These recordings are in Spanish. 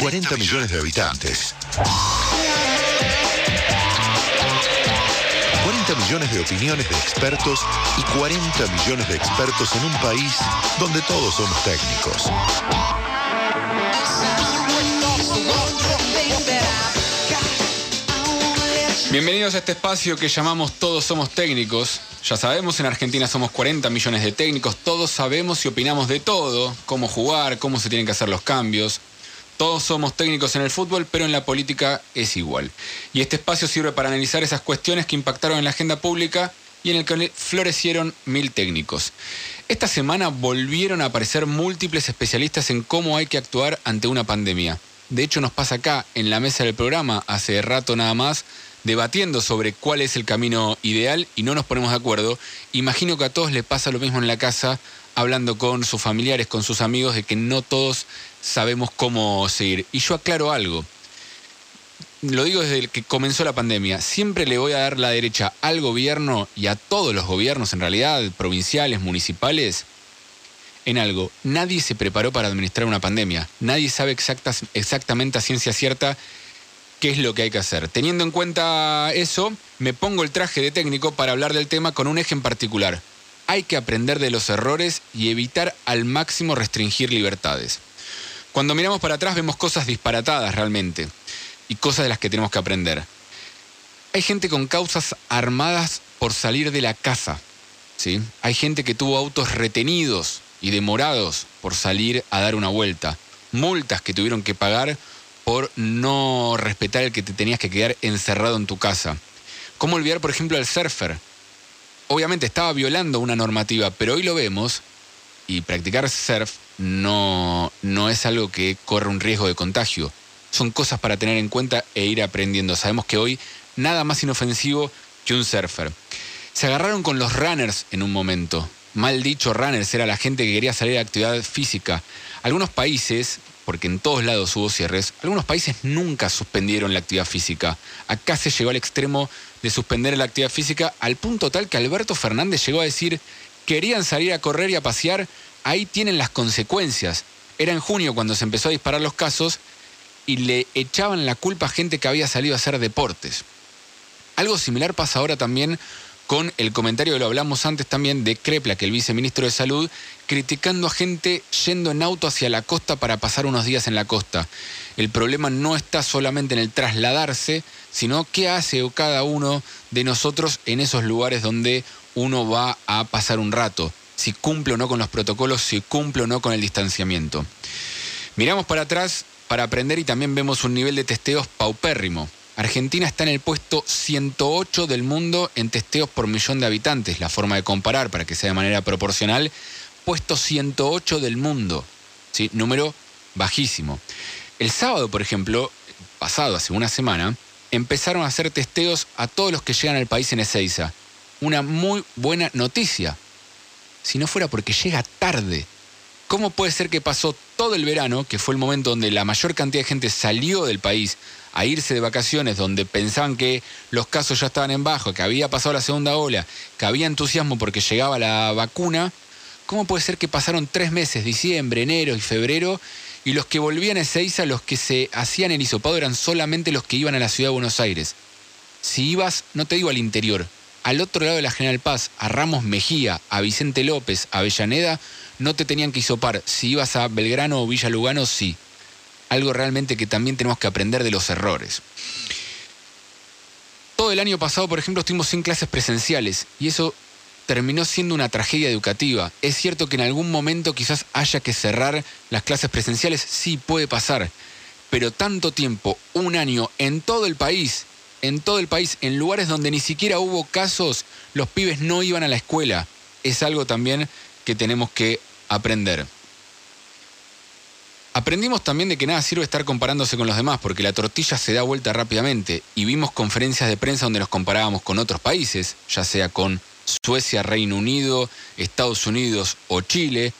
40 millones de habitantes. 40 millones de opiniones de expertos y 40 millones de expertos en un país donde todos somos técnicos. Bienvenidos a este espacio que llamamos Todos Somos Técnicos. Ya sabemos, en Argentina somos 40 millones de técnicos, todos sabemos y opinamos de todo, cómo jugar, cómo se tienen que hacer los cambios. Todos somos técnicos en el fútbol, pero en la política es igual. Y este espacio sirve para analizar esas cuestiones que impactaron en la agenda pública y en el que florecieron mil técnicos. Esta semana volvieron a aparecer múltiples especialistas en cómo hay que actuar ante una pandemia. De hecho, nos pasa acá, en la mesa del programa, hace rato nada más, debatiendo sobre cuál es el camino ideal y no nos ponemos de acuerdo, imagino que a todos les pasa lo mismo en la casa, hablando con sus familiares, con sus amigos, de que no todos sabemos cómo seguir. Y yo aclaro algo. Lo digo desde que comenzó la pandemia. Siempre le voy a dar la derecha al gobierno y a todos los gobiernos, en realidad, provinciales, municipales, en algo. Nadie se preparó para administrar una pandemia. Nadie sabe exactamente a ciencia cierta qué es lo que hay que hacer. Teniendo en cuenta eso, me pongo el traje de técnico para hablar del tema con un eje en particular. Hay que aprender de los errores y evitar al máximo restringir libertades. Cuando miramos para atrás vemos cosas disparatadas realmente y cosas de las que tenemos que aprender. Hay gente con causas armadas por salir de la casa. ¿sí? Hay gente que tuvo autos retenidos y demorados por salir a dar una vuelta. Multas que tuvieron que pagar por no respetar el que te tenías que quedar encerrado en tu casa. ¿Cómo olvidar, por ejemplo, al surfer? Obviamente estaba violando una normativa, pero hoy lo vemos y practicar surf no, no es algo que corre un riesgo de contagio. Son cosas para tener en cuenta e ir aprendiendo. Sabemos que hoy nada más inofensivo que un surfer. Se agarraron con los runners en un momento. Mal dicho, runners era la gente que quería salir a actividad física. Algunos países porque en todos lados hubo cierres, algunos países nunca suspendieron la actividad física. Acá se llegó al extremo de suspender la actividad física al punto tal que Alberto Fernández llegó a decir, querían salir a correr y a pasear, ahí tienen las consecuencias. Era en junio cuando se empezó a disparar los casos y le echaban la culpa a gente que había salido a hacer deportes. Algo similar pasa ahora también con el comentario lo hablamos antes también de Crepla, que el viceministro de Salud, criticando a gente yendo en auto hacia la costa para pasar unos días en la costa. El problema no está solamente en el trasladarse, sino qué hace cada uno de nosotros en esos lugares donde uno va a pasar un rato, si cumple o no con los protocolos, si cumple o no con el distanciamiento. Miramos para atrás para aprender y también vemos un nivel de testeos paupérrimo. Argentina está en el puesto 108 del mundo en testeos por millón de habitantes, la forma de comparar para que sea de manera proporcional, puesto 108 del mundo, ¿sí? número bajísimo. El sábado, por ejemplo, pasado, hace una semana, empezaron a hacer testeos a todos los que llegan al país en Ezeiza. Una muy buena noticia. Si no fuera porque llega tarde. ¿Cómo puede ser que pasó todo el verano, que fue el momento donde la mayor cantidad de gente salió del país a irse de vacaciones donde pensaban que los casos ya estaban en bajo, que había pasado la segunda ola, que había entusiasmo porque llegaba la vacuna, ¿cómo puede ser que pasaron tres meses, diciembre, enero y febrero, y los que volvían a Ezeiza, los que se hacían el hisopado eran solamente los que iban a la ciudad de Buenos Aires? Si ibas, no te digo al interior, al otro lado de la General Paz, a Ramos Mejía, a Vicente López, a Avellaneda, no te tenían que hisopar. Si ibas a Belgrano o Villa Lugano, sí algo realmente que también tenemos que aprender de los errores. Todo el año pasado, por ejemplo, estuvimos sin clases presenciales y eso terminó siendo una tragedia educativa. Es cierto que en algún momento quizás haya que cerrar las clases presenciales, sí puede pasar, pero tanto tiempo, un año, en todo el país, en todo el país, en lugares donde ni siquiera hubo casos, los pibes no iban a la escuela. Es algo también que tenemos que aprender. Aprendimos también de que nada sirve estar comparándose con los demás, porque la tortilla se da vuelta rápidamente, y vimos conferencias de prensa donde nos comparábamos con otros países, ya sea con Suecia, Reino Unido, Estados Unidos o Chile,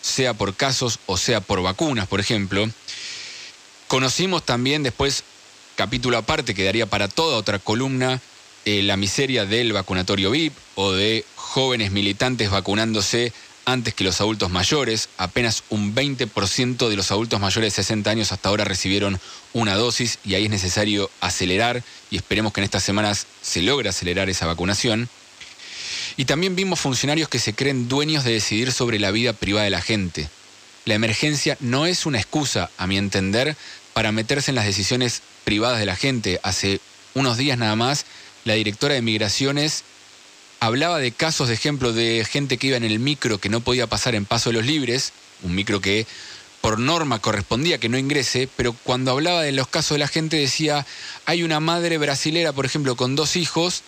sea por casos o sea por vacunas, por ejemplo. Conocimos también después, capítulo aparte, que daría para toda otra columna, eh, la miseria del vacunatorio VIP o de jóvenes militantes vacunándose antes que los adultos mayores. Apenas un 20% de los adultos mayores de 60 años hasta ahora recibieron una dosis y ahí es necesario acelerar y esperemos que en estas semanas se logre acelerar esa vacunación. Y también vimos funcionarios que se creen dueños de decidir sobre la vida privada de la gente. La emergencia no es una excusa, a mi entender, para meterse en las decisiones privadas de la gente. Hace unos días nada más, la directora de Migraciones hablaba de casos de ejemplo de gente que iba en el micro que no podía pasar en Paso de los Libres, un micro que por norma correspondía que no ingrese, pero cuando hablaba de los casos de la gente decía, hay una madre brasilera, por ejemplo, con dos hijos,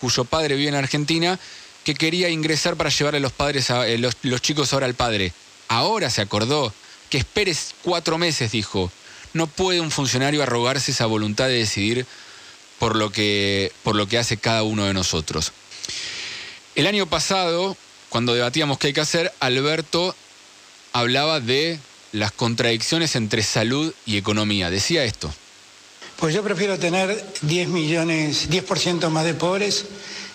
cuyo padre vive en Argentina, que quería ingresar para llevarle los, padres a, eh, los, los chicos ahora al padre. Ahora se acordó que esperes cuatro meses, dijo. No puede un funcionario arrogarse esa voluntad de decidir por lo que, por lo que hace cada uno de nosotros. El año pasado, cuando debatíamos qué hay que hacer, Alberto hablaba de las contradicciones entre salud y economía. Decía esto. Pues yo prefiero tener 10 millones, 10% más de pobres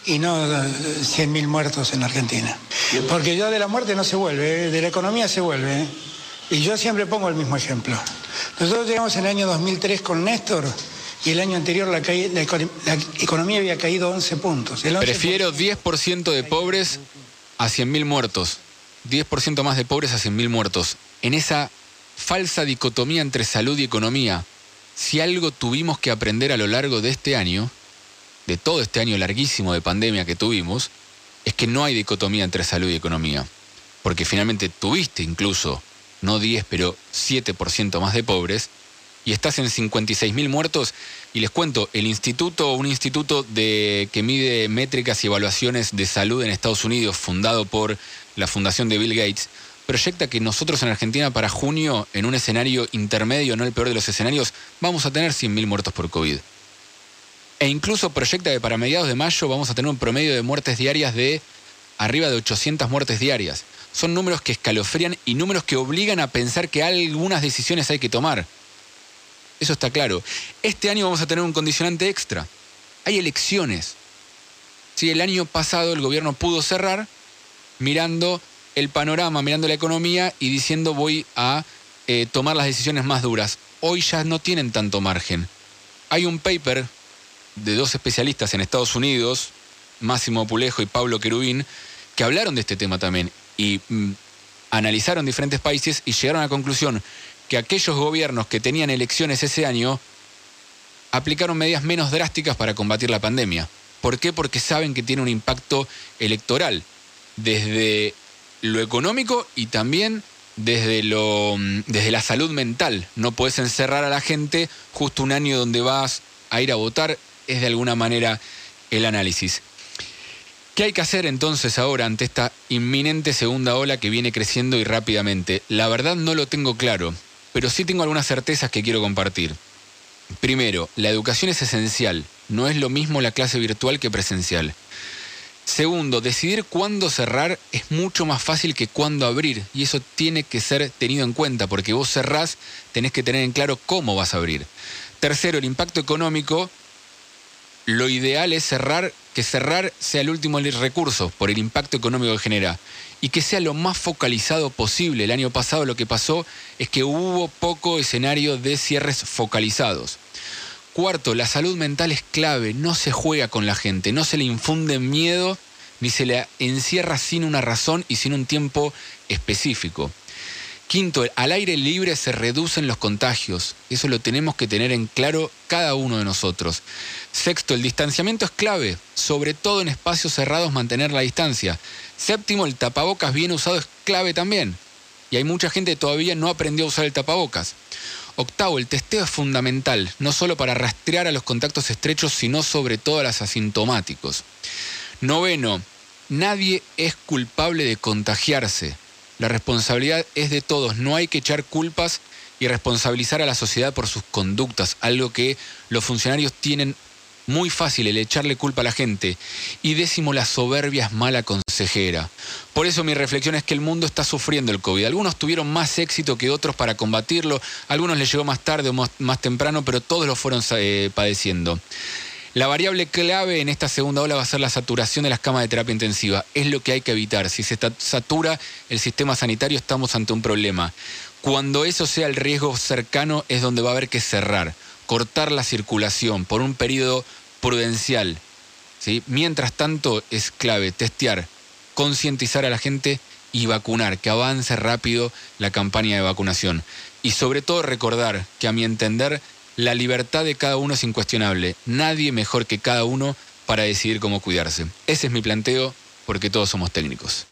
y no 100.000 muertos en Argentina. Porque yo de la muerte no se vuelve, ¿eh? de la economía se vuelve. ¿eh? Y yo siempre pongo el mismo ejemplo. Nosotros llegamos en el año 2003 con Néstor y el año anterior la, economía había caído 11 puntos. Prefiero 10% de pobres a 100.000 muertos. 10% más de pobres a 100.000 muertos. En esa falsa dicotomía entre salud y economía, si algo tuvimos que aprender a lo largo de este año, de todo este año larguísimo de pandemia que tuvimos, es que no hay dicotomía entre salud y economía. Porque finalmente tuviste incluso, no 10, pero 7% más de pobres, y estás en 56.000 muertos. Y les cuento, el instituto, un instituto de, que mide métricas y evaluaciones de salud en Estados Unidos, fundado por la fundación de Bill Gates, proyecta que nosotros en Argentina para junio, en un escenario intermedio, no el peor de los escenarios, vamos a tener 100.000 muertos por COVID. E incluso proyecta que para mediados de mayo vamos a tener un promedio de muertes diarias de arriba de 800 muertes diarias. Son números que escalofrían y números que obligan a pensar que algunas decisiones hay que tomar. Eso está claro. Este año vamos a tener un condicionante extra. Hay elecciones. Si el año pasado el gobierno pudo cerrar mirando el panorama, mirando la economía y diciendo voy a eh, tomar las decisiones más duras. Hoy ya no tienen tanto margen. Hay un paper de dos especialistas en Estados Unidos, Máximo Pulejo y Pablo Querubín, que hablaron de este tema también y mm, analizaron diferentes países y llegaron a la conclusión que aquellos gobiernos que tenían elecciones ese año aplicaron medidas menos drásticas para combatir la pandemia. ¿Por qué? Porque saben que tiene un impacto electoral, desde lo económico y también desde, lo, desde la salud mental. No puedes encerrar a la gente justo un año donde vas a ir a votar, es de alguna manera el análisis. ¿Qué hay que hacer entonces ahora ante esta inminente segunda ola que viene creciendo y rápidamente? La verdad no lo tengo claro pero sí tengo algunas certezas que quiero compartir. Primero, la educación es esencial, no es lo mismo la clase virtual que presencial. Segundo, decidir cuándo cerrar es mucho más fácil que cuándo abrir y eso tiene que ser tenido en cuenta porque vos cerrás, tenés que tener en claro cómo vas a abrir. Tercero, el impacto económico, lo ideal es cerrar, que cerrar sea el último recurso por el impacto económico que genera y que sea lo más focalizado posible. El año pasado lo que pasó es que hubo poco escenario de cierres focalizados. Cuarto, la salud mental es clave, no se juega con la gente, no se le infunde miedo ni se le encierra sin una razón y sin un tiempo específico. Quinto, al aire libre se reducen los contagios. Eso lo tenemos que tener en claro cada uno de nosotros. Sexto, el distanciamiento es clave, sobre todo en espacios cerrados mantener la distancia. Séptimo, el tapabocas bien usado es clave también. Y hay mucha gente que todavía no aprendió a usar el tapabocas. Octavo, el testeo es fundamental, no solo para rastrear a los contactos estrechos, sino sobre todo a los asintomáticos. Noveno, nadie es culpable de contagiarse. La responsabilidad es de todos, no hay que echar culpas y responsabilizar a la sociedad por sus conductas, algo que los funcionarios tienen muy fácil el echarle culpa a la gente. Y décimo, la soberbia es mala consejera. Por eso mi reflexión es que el mundo está sufriendo el COVID. Algunos tuvieron más éxito que otros para combatirlo, algunos les llegó más tarde o más, temprano, pero todos lo fueron eh, padeciendo. La variable clave en esta segunda ola va a ser la saturación de las camas de terapia intensiva. Es lo que hay que evitar. Si se satura el sistema sanitario estamos ante un problema. Cuando eso sea el riesgo cercano es donde va a haber que cerrar, cortar la circulación por un periodo prudencial. ¿sí? Mientras tanto es clave testear, concientizar a la gente y vacunar, que avance rápido la campaña de vacunación. Y sobre todo recordar que a mi entender la libertad de cada uno es incuestionable. Nadie mejor que cada uno para decidir cómo cuidarse. Ese es mi planteo porque todos somos técnicos.